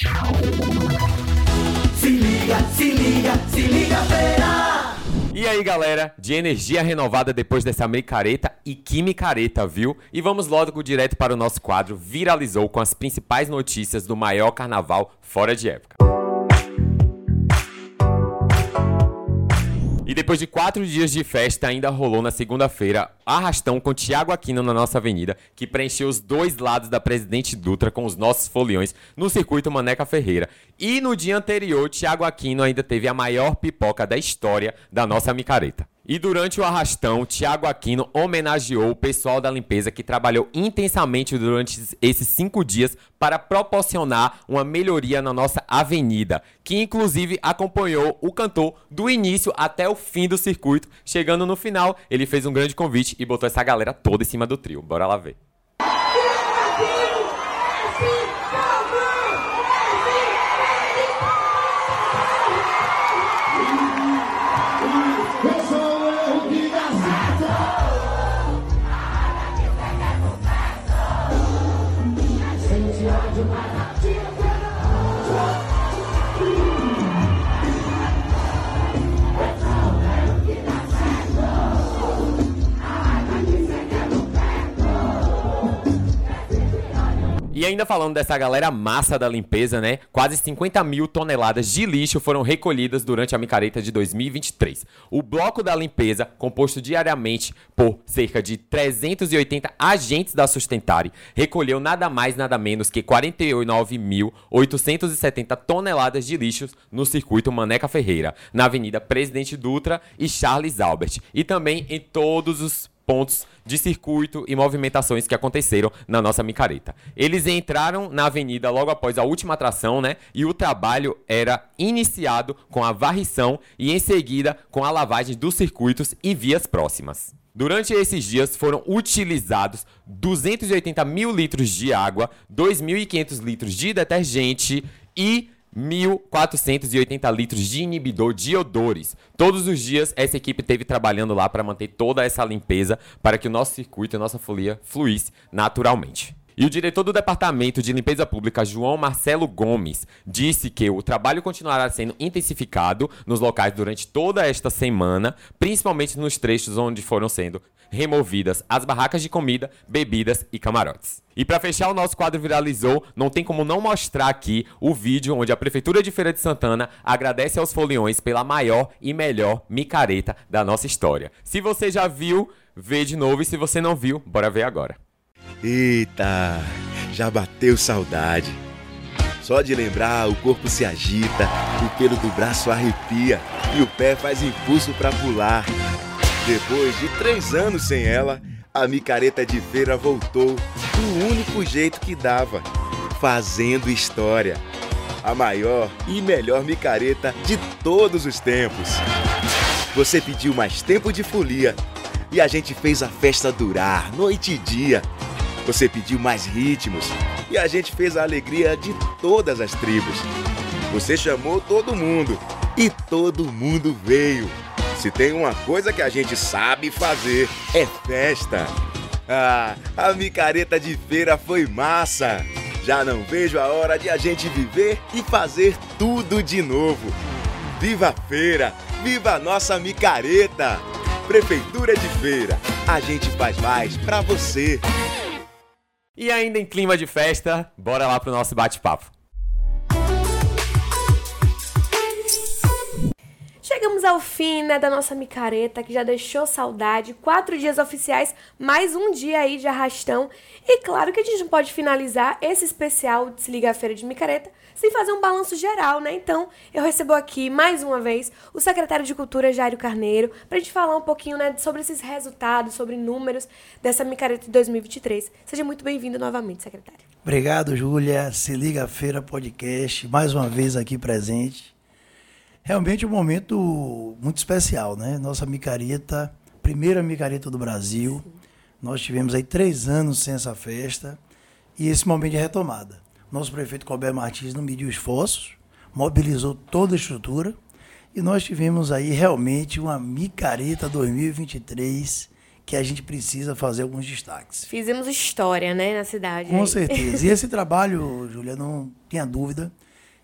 Se liga, se liga, se liga, feira! E aí, galera, de energia renovada depois dessa micareta e que micareta, viu? E vamos logo direto para o nosso quadro Viralizou com as principais notícias do maior carnaval fora de época. E depois de quatro dias de festa, ainda rolou na segunda-feira arrastão com Tiago Aquino na nossa avenida, que preencheu os dois lados da Presidente Dutra com os nossos foliões no circuito Maneca Ferreira. E no dia anterior, Tiago Aquino ainda teve a maior pipoca da história da nossa micareta. E durante o arrastão, Tiago Aquino homenageou o pessoal da limpeza que trabalhou intensamente durante esses cinco dias para proporcionar uma melhoria na nossa avenida, que inclusive acompanhou o cantor do início até o fim do circuito. Chegando no final, ele fez um grande convite e botou essa galera toda em cima do trio. Bora lá ver. Ainda falando dessa galera massa da limpeza, né? Quase 50 mil toneladas de lixo foram recolhidas durante a micareta de 2023. O bloco da limpeza, composto diariamente por cerca de 380 agentes da Sustentare, recolheu nada mais nada menos que 49.870 toneladas de lixos no circuito Maneca Ferreira, na Avenida Presidente Dutra e Charles Albert, e também em todos os pontos de circuito e movimentações que aconteceram na nossa micareta. Eles entraram na avenida logo após a última atração, né? E o trabalho era iniciado com a varrição e em seguida com a lavagem dos circuitos e vias próximas. Durante esses dias foram utilizados 280 mil litros de água, 2.500 litros de detergente e 1.480 litros de inibidor de odores. Todos os dias essa equipe teve trabalhando lá para manter toda essa limpeza para que o nosso circuito e a nossa folia fluísse naturalmente. E o diretor do Departamento de Limpeza Pública, João Marcelo Gomes, disse que o trabalho continuará sendo intensificado nos locais durante toda esta semana, principalmente nos trechos onde foram sendo removidas as barracas de comida, bebidas e camarotes. E para fechar o nosso quadro viralizou, não tem como não mostrar aqui o vídeo onde a Prefeitura de Feira de Santana agradece aos foliões pela maior e melhor micareta da nossa história. Se você já viu, vê de novo e se você não viu, bora ver agora. Eita, já bateu saudade. Só de lembrar, o corpo se agita, o pelo do braço arrepia e o pé faz impulso para pular. Depois de três anos sem ela, a micareta de feira voltou do único jeito que dava, fazendo história. A maior e melhor micareta de todos os tempos. Você pediu mais tempo de folia e a gente fez a festa durar noite e dia. Você pediu mais ritmos e a gente fez a alegria de todas as tribos. Você chamou todo mundo e todo mundo veio. Se tem uma coisa que a gente sabe fazer, é festa. Ah, a micareta de feira foi massa. Já não vejo a hora de a gente viver e fazer tudo de novo. Viva a feira! Viva a nossa micareta! Prefeitura de Feira, a gente faz mais pra você. E ainda em clima de festa, bora lá pro nosso bate-papo. Chegamos ao fim, né, da nossa micareta, que já deixou saudade. Quatro dias oficiais, mais um dia aí de arrastão. E claro que a gente não pode finalizar esse especial de Se Liga a Feira de Micareta sem fazer um balanço geral, né? Então, eu recebo aqui, mais uma vez, o secretário de Cultura, Jairo Carneiro, pra gente falar um pouquinho, né, sobre esses resultados, sobre números dessa micareta de 2023. Seja muito bem-vindo novamente, secretário. Obrigado, Júlia. Se Liga a Feira Podcast, mais uma vez aqui presente. Realmente um momento muito especial, né? Nossa micareta, primeira micareta do Brasil. Sim. Nós tivemos aí três anos sem essa festa e esse momento de retomada. Nosso prefeito Colbert Martins não mediu esforços, mobilizou toda a estrutura e nós tivemos aí realmente uma micareta 2023 que a gente precisa fazer alguns destaques. Fizemos história, né, na cidade. Com certeza. E esse trabalho, Júlia, não tinha dúvida,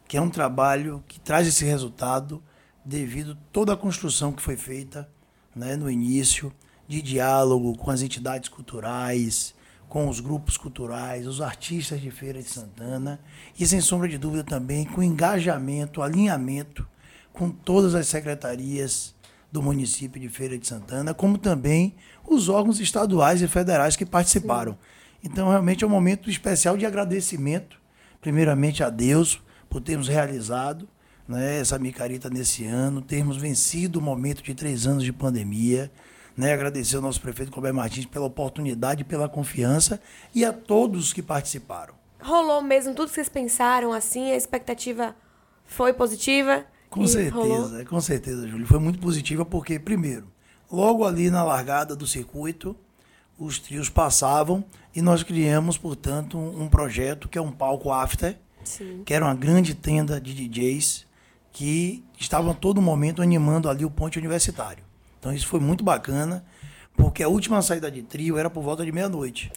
que é um trabalho que traz esse resultado devido a toda a construção que foi feita né, no início, de diálogo com as entidades culturais, com os grupos culturais, os artistas de Feira de Santana e, sem sombra de dúvida, também com engajamento, alinhamento com todas as secretarias do município de Feira de Santana, como também os órgãos estaduais e federais que participaram. Sim. Então, realmente é um momento especial de agradecimento, primeiramente a Deus por termos realizado né, essa micareta nesse ano, termos vencido o momento de três anos de pandemia. Né, agradecer ao nosso prefeito Colbert Martins pela oportunidade, pela confiança e a todos que participaram. Rolou mesmo tudo que vocês pensaram, assim, a expectativa foi positiva? Com certeza, rolou? com certeza, Júlio. Foi muito positiva porque, primeiro, logo ali na largada do circuito, os trios passavam e nós criamos, portanto, um projeto que é um palco after, Sim. que era uma grande tenda de DJs que estavam a todo momento animando ali o ponte universitário. Então isso foi muito bacana, porque a última saída de trio era por volta de meia-noite.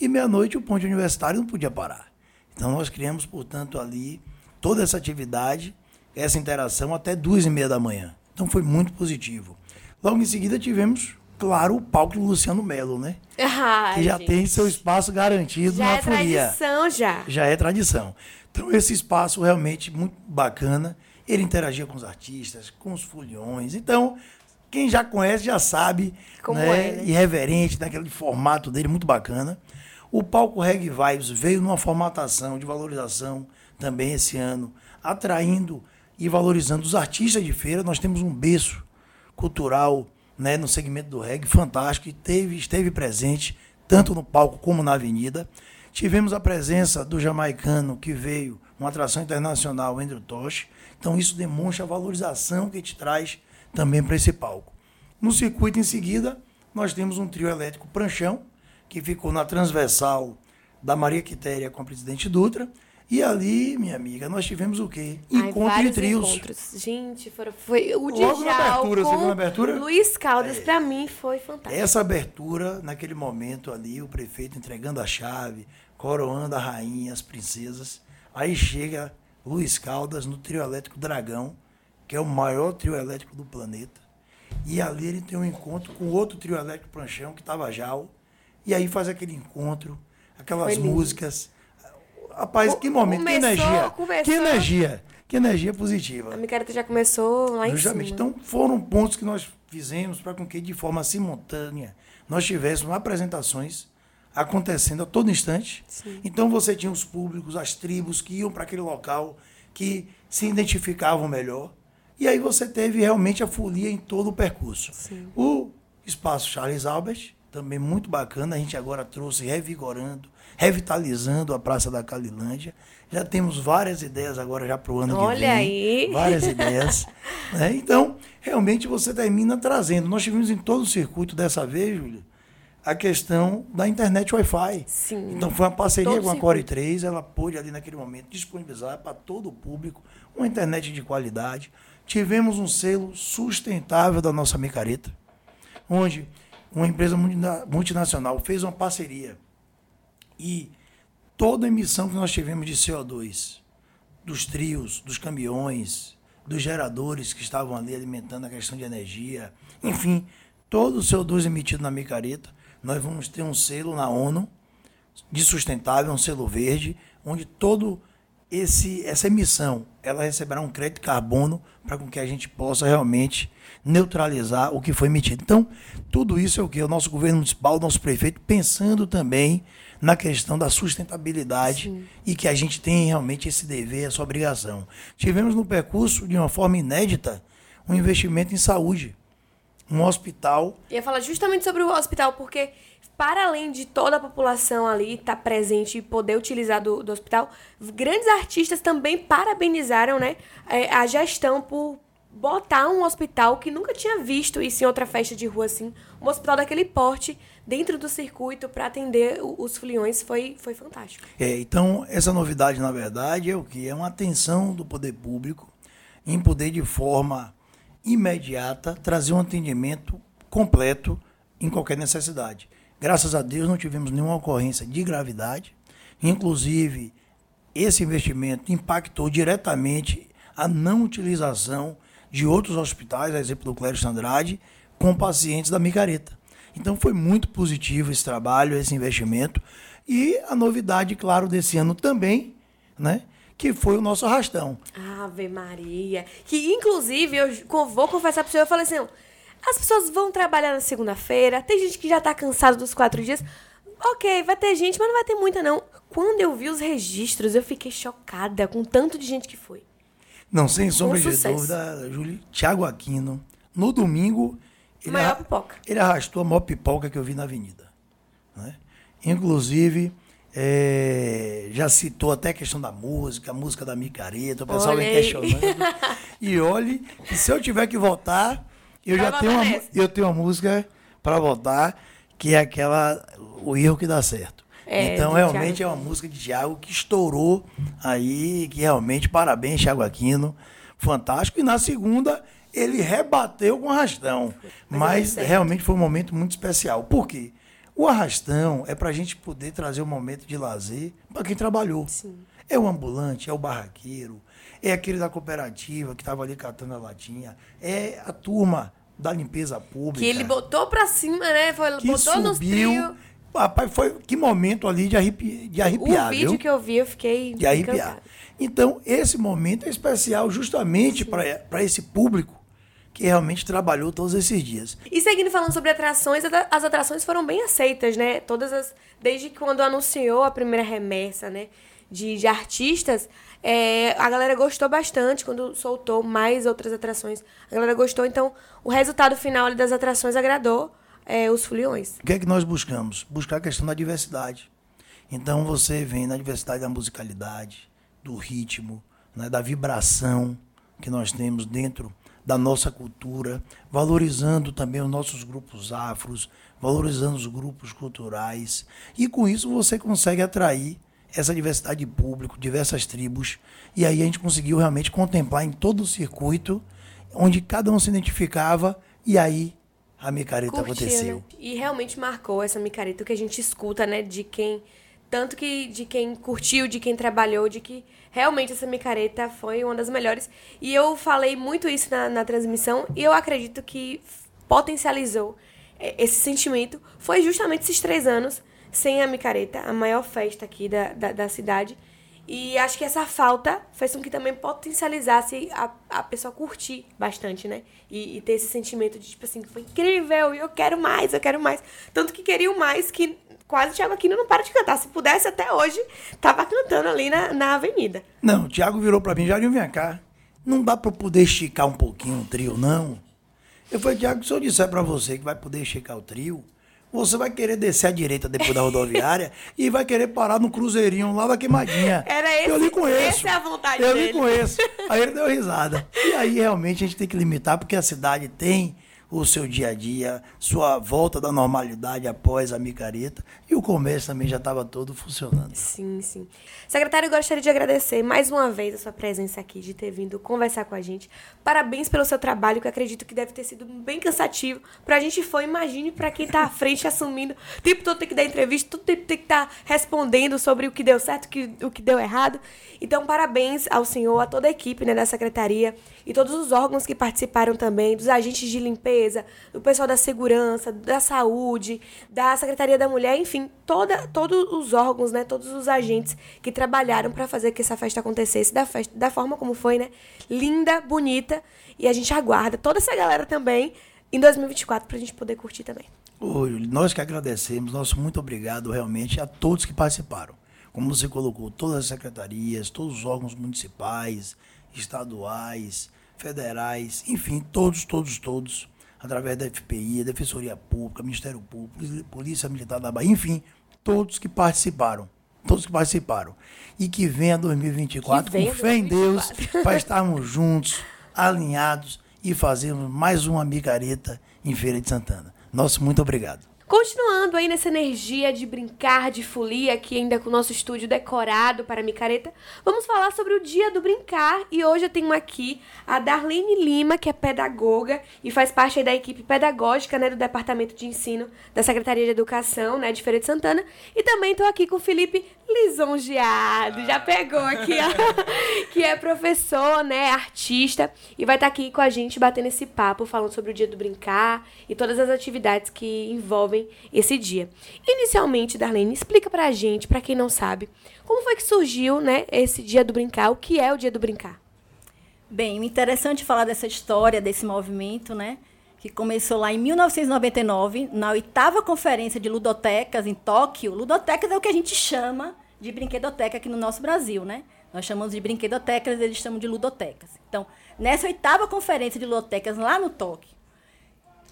E meia-noite o ponte universitário não podia parar. Então nós criamos, portanto, ali toda essa atividade, essa interação até duas e meia da manhã. Então foi muito positivo. Logo em seguida tivemos, claro, o palco do Luciano Melo, né? Ah, que já gente. tem seu espaço garantido já na é folia. tradição já. Já é tradição. Então esse espaço realmente muito bacana. Ele interagia com os artistas, com os foliões. Então, quem já conhece já sabe, Como né? é, né? irreverente, naquele formato dele, muito bacana. O palco Reg Vibes veio numa formatação de valorização também esse ano, atraindo e valorizando os artistas de feira. Nós temos um berço cultural né, no segmento do reggae fantástico e teve, esteve presente tanto no palco como na avenida. Tivemos a presença do jamaicano que veio, uma atração internacional, Andrew Tosh. Então isso demonstra a valorização que te traz também para esse palco. No circuito em seguida, nós temos um trio elétrico Pranchão, que ficou na transversal da Maria Quitéria com a presidente Dutra. E ali, minha amiga, nós tivemos o quê? Encontro Ai, de trios. Encontros. Gente, foram, foi o Logo na abertura, com abertura? Luiz Caldas, é. para mim, foi fantástico. Essa abertura, naquele momento ali, o prefeito entregando a chave, coroando a rainha, as princesas. Aí chega Luiz Caldas no trio elétrico Dragão, que é o maior trio elétrico do planeta. E ali ele tem um encontro com outro trio elétrico Pranchão, que estava Jal. E aí faz aquele encontro, aquelas músicas. Rapaz, que momento, começou, que energia. Começou. Que energia. Que energia positiva. A micareta já começou lá Justamente. em cima. Então, foram pontos que nós fizemos para com que, de forma simultânea, nós tivéssemos apresentações acontecendo a todo instante. Sim. Então você tinha os públicos, as tribos que iam para aquele local, que se identificavam melhor. E aí você teve realmente a folia em todo o percurso. Sim. O espaço Charles Albert, também muito bacana, a gente agora trouxe revigorando, revitalizando a Praça da Calilândia. Já temos várias ideias agora já para o ano Olha que vem. Olha aí! Várias ideias. né? Então, realmente você termina trazendo. Nós tivemos em todo o circuito dessa vez, Júlia, a questão da internet Wi-Fi. Sim. Então foi uma parceria todo com a Core 3, ela pôde ali naquele momento disponibilizar para todo o público uma internet de qualidade. Tivemos um selo sustentável da nossa micareta, onde uma empresa multinacional fez uma parceria. E toda a emissão que nós tivemos de CO2 dos trios, dos caminhões, dos geradores que estavam ali alimentando a questão de energia, enfim, todo o CO2 emitido na micareta nós vamos ter um selo na ONU de sustentável, um selo verde, onde todo esse essa emissão ela receberá um crédito de carbono para com que a gente possa realmente neutralizar o que foi emitido. Então, tudo isso é o que o nosso governo municipal, o nosso prefeito pensando também na questão da sustentabilidade Sim. e que a gente tem realmente esse dever, essa obrigação. Tivemos no percurso de uma forma inédita um investimento em saúde um hospital. Eu ia falar justamente sobre o hospital, porque para além de toda a população ali estar tá presente e poder utilizar do, do hospital, grandes artistas também parabenizaram né, é, a gestão por botar um hospital que nunca tinha visto isso em outra festa de rua assim, um hospital daquele porte dentro do circuito para atender os foliões foi, foi fantástico. É, então essa novidade na verdade é o que é uma atenção do poder público em poder de forma imediata, trazer um atendimento completo em qualquer necessidade. Graças a Deus não tivemos nenhuma ocorrência de gravidade, inclusive esse investimento impactou diretamente a não utilização de outros hospitais, a exemplo do Clério Andrade, com pacientes da micareta. Então foi muito positivo esse trabalho, esse investimento. E a novidade, claro, desse ano também, né? Que foi o nosso arrastão. Ave Maria. Que, inclusive, eu vou confessar pro senhor, eu falei assim, as pessoas vão trabalhar na segunda-feira, tem gente que já tá cansado dos quatro dias. Ok, vai ter gente, mas não vai ter muita, não. Quando eu vi os registros, eu fiquei chocada com tanto de gente que foi. Não, sem sombra de dúvida, Júlio, Thiago Aquino, no domingo, ele, maior pipoca. ele arrastou a maior pipoca que eu vi na avenida. Né? Inclusive, é, já citou até a questão da música, a música da micareta, o pessoal vem questionando. e olhe, se eu tiver que votar, eu Vai já tenho uma, eu tenho uma música para votar, que é aquela O Erro que Dá Certo. É, então, realmente Thiago. é uma música de Thiago que estourou aí, que realmente, parabéns, Thiago Aquino. Fantástico. E na segunda, ele rebateu com o arrastão. Mas, Mas realmente foi um momento muito especial. Por quê? O arrastão é para a gente poder trazer um momento de lazer para quem trabalhou. Sim. É o ambulante, é o barraqueiro, é aquele da cooperativa que estava ali catando a latinha, é a turma da limpeza pública. Que ele botou para cima, né? Foi, que botou subiu, nos trio. Rapaz, foi que momento ali de, arrepi, de arrepiar. O vídeo viu? que eu vi, eu fiquei. De arrepiar. Então, esse momento é especial justamente para esse público que realmente trabalhou todos esses dias. E seguindo falando sobre atrações, as atrações foram bem aceitas, né? Todas as. Desde quando anunciou a primeira remessa, né? De, de artistas, é, a galera gostou bastante quando soltou mais outras atrações. A galera gostou, então o resultado final das atrações agradou é, os foliões. O que é que nós buscamos? Buscar a questão da diversidade. Então você vem na diversidade da musicalidade, do ritmo, né, da vibração que nós temos dentro da nossa cultura, valorizando também os nossos grupos afros, valorizando os grupos culturais. E com isso você consegue atrair essa diversidade de público, diversas tribos. E aí a gente conseguiu realmente contemplar em todo o circuito, onde cada um se identificava, e aí a micareta Curtia, aconteceu. Né? E realmente marcou essa micareta que a gente escuta, né, de quem tanto que de quem curtiu, de quem trabalhou, de que realmente essa micareta foi uma das melhores. E eu falei muito isso na, na transmissão e eu acredito que potencializou é, esse sentimento foi justamente esses três anos sem a micareta, a maior festa aqui da, da, da cidade. E acho que essa falta fez com que também potencializasse a, a pessoa curtir bastante, né? E, e, ter esse sentimento de, tipo assim, foi incrível, eu quero mais, eu quero mais. Tanto que queriam mais que quase o Thiago Aquino não para de cantar. Se pudesse, até hoje, tava cantando ali na, na avenida. Não, o Thiago virou pra mim, já vem cá. Não dá pra poder esticar um pouquinho o trio, não. Eu falei, Thiago, se eu disser pra você que vai poder esticar o trio, você vai querer descer à direita depois da rodoviária e vai querer parar no cruzeirinho lá da queimadinha. Era esse, eu lhe conheço. Essa é a vontade eu dele. Eu lhe conheço. Aí ele deu risada. E aí realmente a gente tem que limitar, porque a cidade tem o seu dia a dia, sua volta da normalidade após a micareta e o comércio também já estava todo funcionando. Sim, sim. Secretário, eu gostaria de agradecer mais uma vez a sua presença aqui, de ter vindo conversar com a gente. Parabéns pelo seu trabalho, que acredito que deve ter sido bem cansativo. Pra gente foi, imagine para quem tá à frente assumindo. O tempo todo tem que dar entrevista, todo tempo tem que estar tá respondendo sobre o que deu certo, o que, o que deu errado. Então, parabéns ao senhor, a toda a equipe né, da secretaria e todos os órgãos que participaram também, dos agentes de limpeza, do pessoal da segurança, da saúde, da Secretaria da Mulher, enfim, toda, todos os órgãos, né, todos os agentes que trabalharam para fazer que essa festa acontecesse da, festa, da forma como foi, né? Linda, bonita, e a gente aguarda toda essa galera também em 2024 para a gente poder curtir também. Oi, nós que agradecemos, nosso muito obrigado realmente a todos que participaram como você colocou, todas as secretarias, todos os órgãos municipais, estaduais, federais, enfim, todos, todos, todos, através da FPI, Defensoria Pública, Ministério Público, Polícia Militar da Bahia, enfim, todos que participaram. Todos que participaram. E que venha 2024 que com fé 2024. em Deus, para estarmos juntos, alinhados e fazermos mais uma micareta em Feira de Santana. Nosso muito obrigado. Continuando aí nessa energia de brincar, de folia, aqui ainda com o nosso estúdio decorado para micareta, vamos falar sobre o Dia do Brincar. E hoje eu tenho aqui a Darlene Lima, que é pedagoga e faz parte da equipe pedagógica né, do Departamento de Ensino da Secretaria de Educação né, de Feira de Santana. E também estou aqui com o Felipe lisonjeado, já pegou aqui, ó, que é professor, né, artista, e vai estar aqui com a gente batendo esse papo, falando sobre o Dia do Brincar e todas as atividades que envolvem esse dia. Inicialmente, Darlene, explica pra gente, pra quem não sabe, como foi que surgiu, né, esse Dia do Brincar, o que é o Dia do Brincar? Bem, interessante falar dessa história, desse movimento, né? Que começou lá em 1999, na oitava conferência de ludotecas em Tóquio. Ludotecas é o que a gente chama de brinquedoteca aqui no nosso Brasil, né? Nós chamamos de brinquedotecas, eles chamam de ludotecas. Então, nessa oitava conferência de ludotecas lá no Tóquio,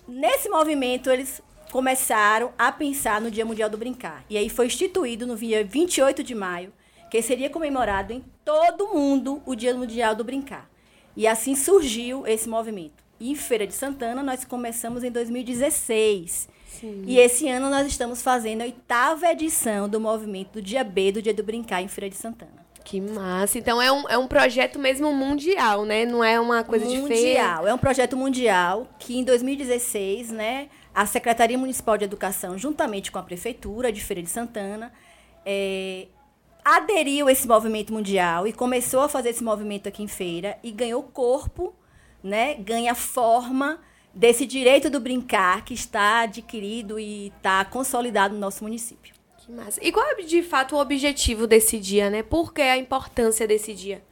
nesse movimento eles começaram a pensar no Dia Mundial do Brincar. E aí foi instituído no dia 28 de maio, que seria comemorado em todo o mundo o Dia Mundial do Brincar. E assim surgiu esse movimento. E em Feira de Santana nós começamos em 2016. Sim. E esse ano nós estamos fazendo a oitava edição do movimento do Dia B, do Dia do Brincar, em Feira de Santana. Que massa. Então é um, é um projeto mesmo mundial, né? Não é uma coisa mundial. de feira. Mundial. É um projeto mundial que em 2016, né, a Secretaria Municipal de Educação, juntamente com a Prefeitura de Feira de Santana, é, aderiu a esse movimento mundial e começou a fazer esse movimento aqui em Feira e ganhou corpo, né, ganha forma desse direito do brincar que está adquirido e está consolidado no nosso município. Que massa. E qual é, de fato, o objetivo desse dia, né? Por que a importância desse dia?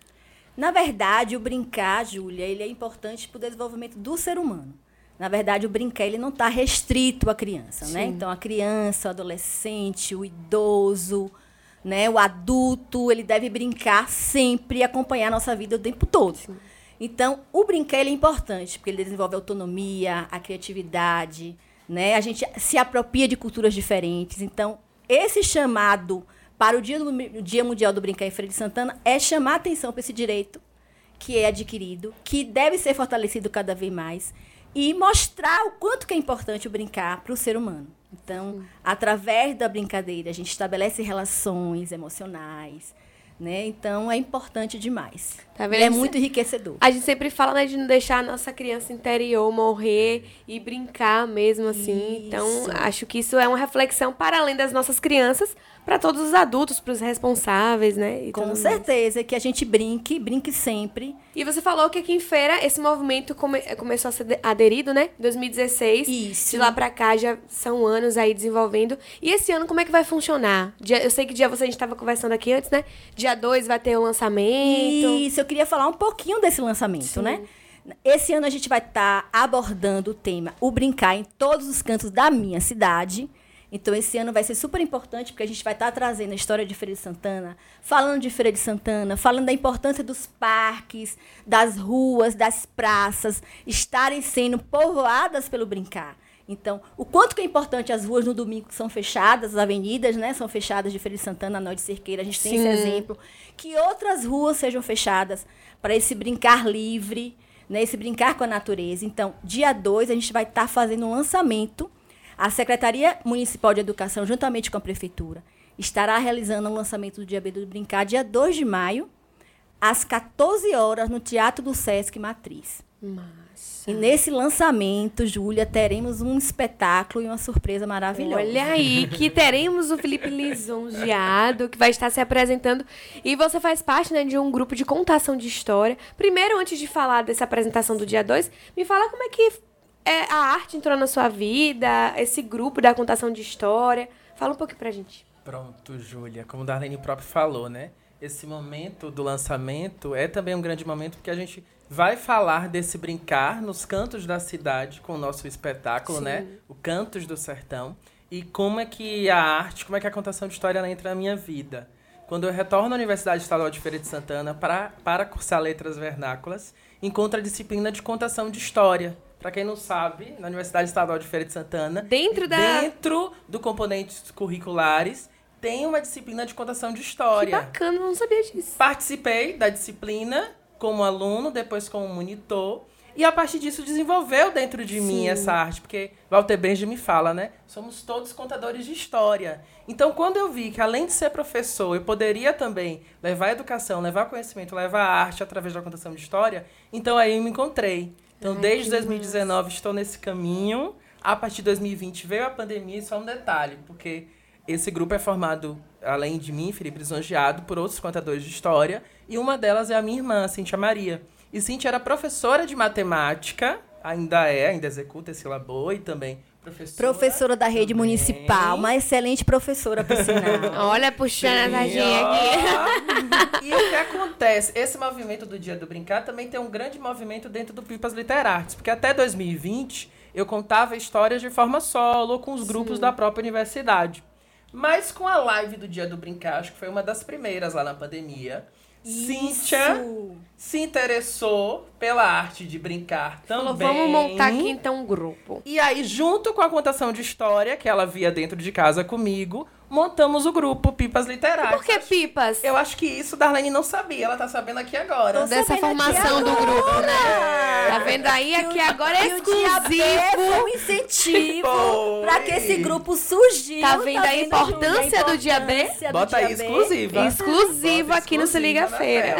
Na verdade, o brincar, Júlia, ele é importante para o desenvolvimento do ser humano. Na verdade, o brincar ele não está restrito à criança, né? Sim. né? Então, a criança, o adolescente, o idoso, né? O adulto, ele deve brincar sempre e acompanhar a nossa vida o tempo todo. Sim. Então, o brincar é importante, porque ele desenvolve a autonomia, a criatividade, né? A gente se apropria de culturas diferentes. Então, esse chamado para o Dia, do, Dia Mundial do Brincar em Feira de Santana é chamar atenção para esse direito que é adquirido, que deve ser fortalecido cada vez mais e mostrar o quanto que é importante o brincar para o ser humano. Então, Sim. através da brincadeira, a gente estabelece relações emocionais, né? Então é importante demais. Tá? É muito enriquecedor. A gente sempre fala né, de não deixar a nossa criança interior morrer e brincar mesmo assim. Então, isso. Então, acho que isso é uma reflexão para além das nossas crianças, para todos os adultos, para os responsáveis, né? E Com certeza, que a gente brinque, brinque sempre. E você falou que aqui em Feira esse movimento come começou a ser aderido, né? 2016. Isso. De lá para cá já são anos aí desenvolvendo. E esse ano como é que vai funcionar? Eu sei que dia você a gente estava conversando aqui antes, né? Dia 2 vai ter o lançamento. Isso, eu queria falar um pouquinho desse lançamento, Sim. né? Esse ano a gente vai estar tá abordando o tema O Brincar em todos os cantos da minha cidade. Então, esse ano vai ser super importante, porque a gente vai estar trazendo a história de Feira de Santana, falando de Feira de Santana, falando da importância dos parques, das ruas, das praças, estarem sendo povoadas pelo brincar. Então, o quanto que é importante as ruas no domingo que são fechadas, as avenidas, né, são fechadas de Feira de Santana, Noite Cerqueira, a gente Sim. tem esse exemplo. Que outras ruas sejam fechadas para esse brincar livre, né, esse brincar com a natureza. Então, dia 2, a gente vai estar tá fazendo um lançamento a Secretaria Municipal de Educação, juntamente com a Prefeitura, estará realizando o lançamento do Dia B do Brincar, dia 2 de maio, às 14 horas, no Teatro do Sesc Matriz. E nesse lançamento, Júlia, teremos um espetáculo e uma surpresa maravilhosa. Olha aí, que teremos o Felipe Lisonjeado, que vai estar se apresentando. E você faz parte né, de um grupo de contação de história. Primeiro, antes de falar dessa apresentação do dia 2, me fala como é que é, a arte entrou na sua vida, esse grupo da contação de história. Fala um pouquinho pra gente. Pronto, Júlia. Como Darlene próprio falou, né? Esse momento do lançamento é também um grande momento porque a gente vai falar desse brincar nos cantos da cidade com o nosso espetáculo, né? Sim. né? O Cantos do Sertão. E como é que a arte, como é que a contação de história entra na minha vida. Quando eu retorno à Universidade Estadual de Feira de Santana para, para cursar letras vernáculas, encontro a disciplina de contação de história para quem não sabe, na Universidade Estadual de Feira de Santana, dentro da dentro do componentes curriculares, tem uma disciplina de contação de história. Que bacana, não sabia disso. Participei da disciplina como aluno, depois como monitor, E a partir disso desenvolveu dentro de mim essa arte, porque Walter Benjamin fala, né? Somos todos contadores de história. Então, quando eu vi que além de ser professor, eu poderia também levar educação, levar conhecimento, levar arte através da contação de história, então aí eu me encontrei. Então, desde 2019 estou nesse caminho. A partir de 2020 veio a pandemia, e só um detalhe, porque esse grupo é formado, além de mim, Felipe Lisonjeado, por outros contadores de história, e uma delas é a minha irmã, Cintia Maria. E Cintia era professora de matemática, ainda é, ainda executa esse labor, e também professora. Professora da rede também. municipal, uma excelente professora, por sinal. Olha, puxando a Sim, sardinha aqui. E o que acontece? Esse movimento do Dia do Brincar também tem um grande movimento dentro do Pipas Literartes, porque até 2020 eu contava histórias de forma solo com os grupos da própria universidade. Mas com a live do Dia do Brincar, acho que foi uma das primeiras lá na pandemia, Cíntia Isso. se interessou pela arte de brincar Falou, também. vamos montar aqui então um grupo. E aí, junto com a contação de história que ela via dentro de casa comigo, montamos o grupo Pipas Literárias. Por que pipas? Eu acho que isso Darlene não sabia, ela tá sabendo aqui agora. Tô Dessa formação do grupo, né? Tá vendo aí? Aqui agora é exclusivo. um incentivo Foi. para que esse grupo surgiu. Tá vendo a Júlia? importância do Diabé? importância do Bota aí, exclusiva. Exclusivo aqui no Se Liga Feira.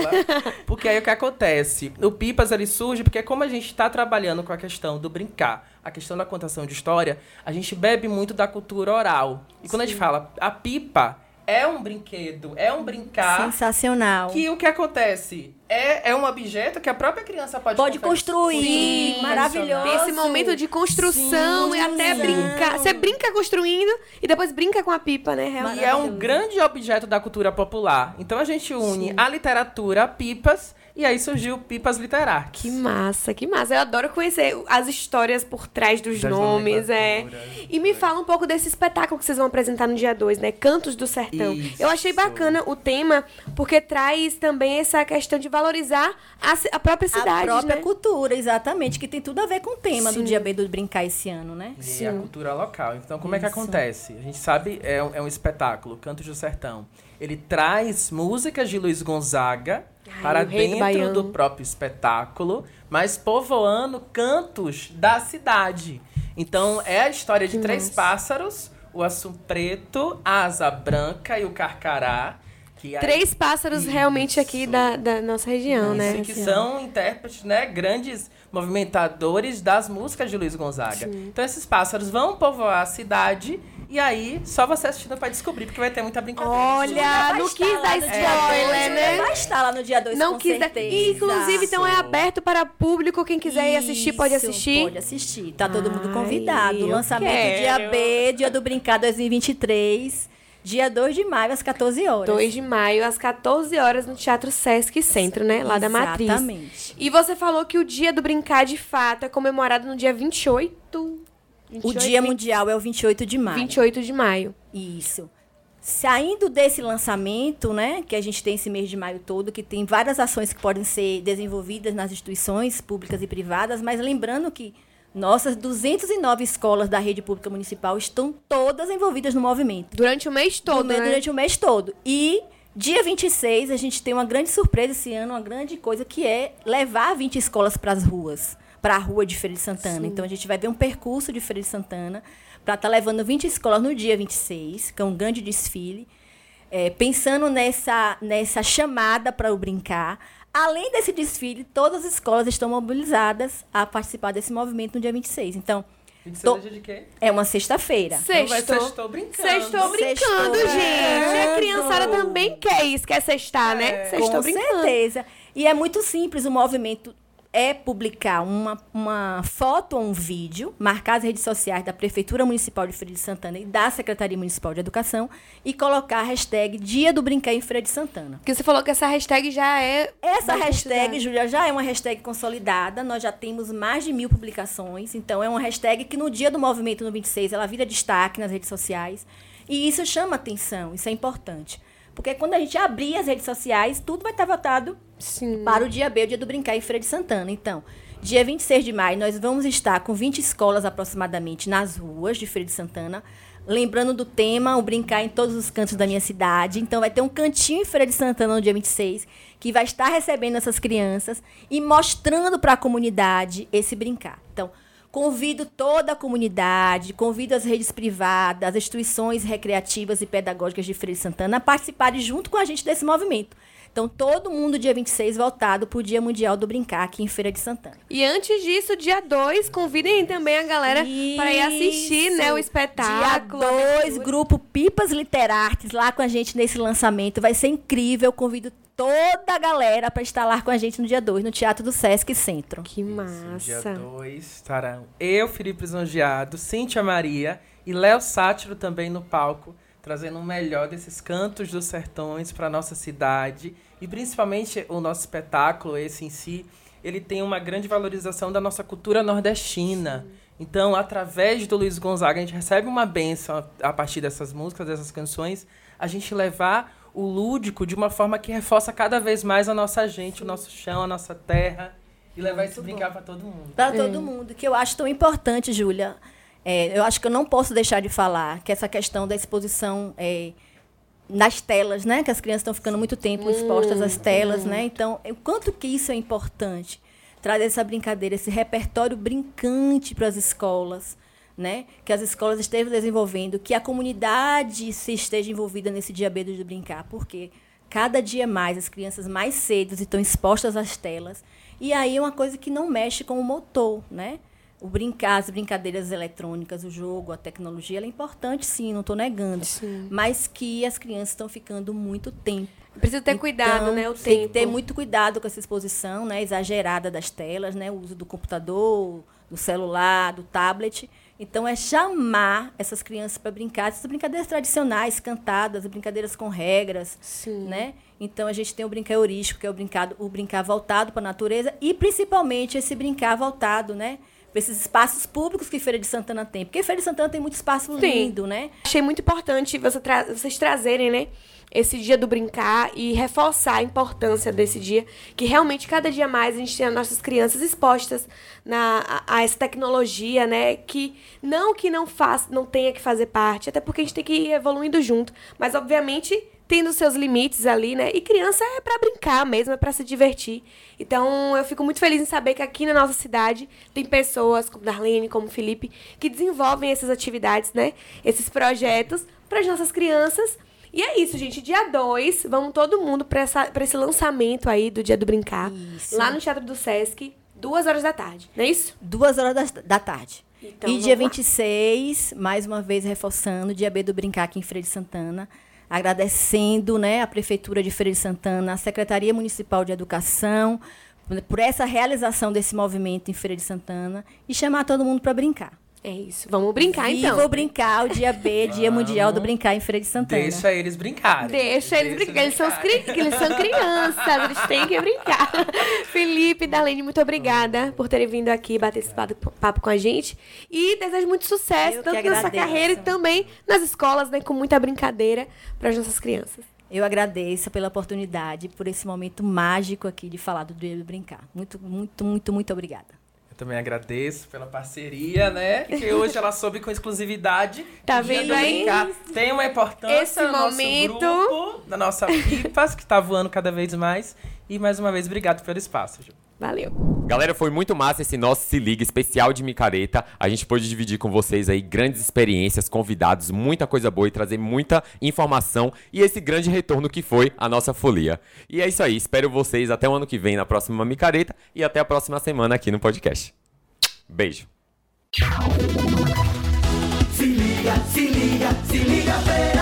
Porque aí o que acontece? O Pipas ele surge porque como a gente tá trabalhando com a questão do brincar, a questão da contação de história, a gente bebe muito da cultura oral. E quando a gente fala a pipa é um brinquedo, é um brincar Sensacional. que o que acontece é, é um objeto que a própria criança pode Pode construir. Sim, maravilhoso. Tem esse momento de construção Sim, e até sim. brincar. Você brinca construindo e depois brinca com a pipa, né? Realmente. E é um grande objeto da cultura popular. Então a gente une a literatura a pipas e aí surgiu Pipas Literárias. Que massa, que massa. Eu adoro conhecer as histórias por trás dos Das nomes, é. nomenclaturas. E me fala um pouco desse espetáculo que vocês vão apresentar no dia 2, né? Cantos do Sertão. Isso. Eu achei bacana o tema, porque traz também essa questão de valorizar a, a própria cidade, a própria né? cultura, exatamente, que tem tudo a ver com o tema Sim. do Dia B do Brincar esse ano, né? E a cultura local. Então, como é que acontece? A gente sabe, é um, é um espetáculo, Cantos do Sertão. Ele traz músicas de Luiz Gonzaga Ai, para do dentro baião. do próprio espetáculo, mas povoando cantos da cidade. Então, é a história de três pássaros, o assum preto, a asa branca e o carcará. Que Três pássaros realmente aqui Isso. da, da nossa região, né? Isso, que são intérpretes, né, grandes movimentadores das músicas de Luiz Gonzaga. Então esses pássaros vão povoar a cidade e aí só você assistindo vai descobrir, porque vai ter muita brincadeira. Olha, não estar quis lá dar no dia spoiler, dois, né? Vai estar lá no dia 2, Não com quis dar. certeza. E, inclusive, então é Isso. aberto para público. Quem quiser ir assistir, pode Isso, assistir. Pode assistir. Tá todo mundo Ai, convidado. eu Lançamento quero. dia B, dia do Brincar 2023. Dia 2 de maio, às 14 horas. 2 de maio, às 14 horas, no Teatro Sesc Centro, né? Lá da Matriz. Exatamente. E você falou que o dia do brincar, de fato, é comemorado no dia 28. O 28, Dia 20 Mundial é o 28 de maio. 28 de maio. Isso. Saindo desse lançamento, né, que a gente tem esse mês de maio todo, que tem várias ações que podem ser desenvolvidas nas instituições públicas e privadas, mas lembrando que nossas 209 escolas da rede pública municipal estão todas envolvidas no movimento. Durante o mês todo, Durante- né? Durante o mês todo. E dia 26, a gente tem uma grande surpresa esse ano, uma grande coisa, que é levar 20 escolas para as ruas, para a rua de Feira de Santana. Então, a gente vai ver um percurso de Feira de Santana para estar levando 20 escolas no dia 26, que é um grande desfile. É, pensando nessa, nessa chamada para o brincar. Além desse desfile, todas as escolas estão mobilizadas a participar desse movimento no dia 26. Então, 26 Tô- é dia de quê? é uma sexta-feira. Então vai Sextou. sextou brincando. Sextou brincando, Sextou gente. A criançada também quer isso, quer sextar, né? Sextou Com brincando. certeza. E é muito simples, o movimento é publicar uma, uma foto ou um vídeo, marcar as redes sociais da Prefeitura Municipal de Feira de Santana e da Secretaria Municipal de Educação e colocar a hashtag Dia do Brincar em Feira de Santana. Porque você falou que essa hashtag já é. Essa hashtag. Júlia, já é uma hashtag consolidada. Nós já temos mais de mil publicações. Então, é uma hashtag que no dia do movimento, no 26, ela vira destaque nas redes sociais. E isso chama atenção, isso é importante. Porque quando a gente abrir as redes sociais, tudo vai estar voltado Sim. para o dia B, o dia do Brincar em Feira de Santana. Então, dia 26 de maio, nós vamos estar com 20 escolas aproximadamente nas ruas de Feira de Santana, lembrando do tema, o brincar em todos os cantos da minha cidade. Então vai ter um cantinho em Feira de Santana no dia 26, que vai estar recebendo essas crianças e mostrando para a comunidade esse brincar. Então, convido toda a comunidade, convido as redes privadas, as instituições recreativas e pedagógicas de Feira de Santana a participarem junto com a gente desse movimento. Então, todo mundo dia 26 voltado para o Dia Mundial do Brincar aqui em Feira de Santana. E antes disso, dia 2, convidem também a galera para ir assistir né, o espetáculo. Dia 2, grupo Pipas Literartes lá com a gente nesse lançamento. Vai ser incrível. Convido toda a galera para estar lá com a gente no dia 2, no Teatro do Sesc Centro. Que massa. Dia 2 estarão eu, Felipe Zongeado, Cíntia Maria e Léo Sátiro também no palco, trazendo o melhor desses cantos dos sertões para nossa cidade e principalmente o nosso espetáculo, esse em si, ele tem uma grande valorização da nossa cultura nordestina. Então, através do Luiz Gonzaga, a gente recebe uma benção a partir dessas músicas, dessas canções, a gente levar o lúdico de uma forma que reforça cada vez mais a nossa gente, o nosso chão, a nossa terra, e levar esse brincar para todo mundo. Para todo mundo, que eu acho tão importante, Júlia. É, eu acho que eu não posso deixar de falar que essa questão da exposição é, nas telas, né? Que as crianças estão ficando muito tempo expostas às telas, né? Então, o quanto que isso é importante trazer essa brincadeira, esse repertório brincante para as escolas, né? Que as escolas estejam desenvolvendo, que a comunidade se esteja envolvida nesse dia B do brincar, porque cada dia mais as crianças mais cedo estão expostas às telas. E aí é uma coisa que não mexe com o motor, né? O brincar, as brincadeiras eletrônicas, o jogo, a tecnologia, ela é importante sim, não estou negando. Mas que as crianças estão ficando muito tempo. Precisa ter cuidado, Então, né? O tem tempo. que ter muito cuidado com essa exposição né, exagerada das telas, né, o uso do computador, do celular, do tablet. Então, é chamar essas crianças para brincar, essas brincadeiras tradicionais, cantadas, brincadeiras com regras. Sim. Né? Então, a gente tem o brincar heurístico, que é o, brincado, o brincar voltado para a natureza, e principalmente esse brincar voltado né, para esses espaços públicos que Feira de Santana tem. Porque Feira de Santana tem muito espaço Sim. lindo, né? Achei muito importante você tra- vocês trazerem, né? Esse dia do brincar e reforçar a importância desse dia, que realmente cada dia mais a gente tem as nossas crianças expostas na, a, a essa tecnologia, né? Que não que não faz, não tenha que fazer parte, até porque a gente tem que ir evoluindo junto, mas obviamente tendo seus limites ali, né? E criança é pra brincar mesmo, é pra se divertir. Então, eu fico muito feliz em saber que aqui na nossa cidade tem pessoas como Darlene, como Felipe, que desenvolvem essas atividades, né? Esses projetos para as nossas crianças. E é isso, gente. Dia 2, vamos todo mundo para esse lançamento aí do Dia do Brincar. Isso. Lá no Teatro do Sesc, duas horas da tarde. Não é isso? Duas horas da, da tarde. Então, e dia lá. 26, mais uma vez reforçando, dia B do Brincar aqui em Feira de Santana. Agradecendo né, a Prefeitura de Feira de Santana, a Secretaria Municipal de Educação, por- essa realização desse movimento em Feira de Santana e chamar todo mundo para brincar. É isso. Vamos brincar Viva então. o Brincar, o dia B, Dia Mundial do Brincar em Feira de Santana. Deixa eles brincarem. Deixa eles brincar. Eles são, os cri- eles são crianças, eles têm que brincar. Felipe, Darlene, muito obrigada por terem vindo aqui bater esse papo, com a gente. E desejo muito sucesso, Eu tanto nessa agradeço. carreira e também nas escolas, né? Com muita brincadeira para as nossas crianças. Eu agradeço pela oportunidade, por esse momento mágico aqui de falar do Dia do Brincar. Muito, muito, muito, muito obrigada. Também agradeço pela parceria, né? Que hoje ela soube com exclusividade. Tá vendo do aí? Tem uma importância Esse no nosso momento. grupo, da nossa Pipas, que tá voando cada vez mais. E mais uma vez, obrigado pelo espaço, Ju. Valeu. Galera, foi muito massa esse nosso Se Liga especial de micareta. A gente pôde dividir com vocês aí grandes experiências, convidados, muita coisa boa e trazer muita informação e esse grande retorno que foi a nossa folia. E é isso aí, espero vocês até o ano que vem na próxima micareta e até a próxima semana aqui no podcast. Beijo. Se liga, se liga, se liga,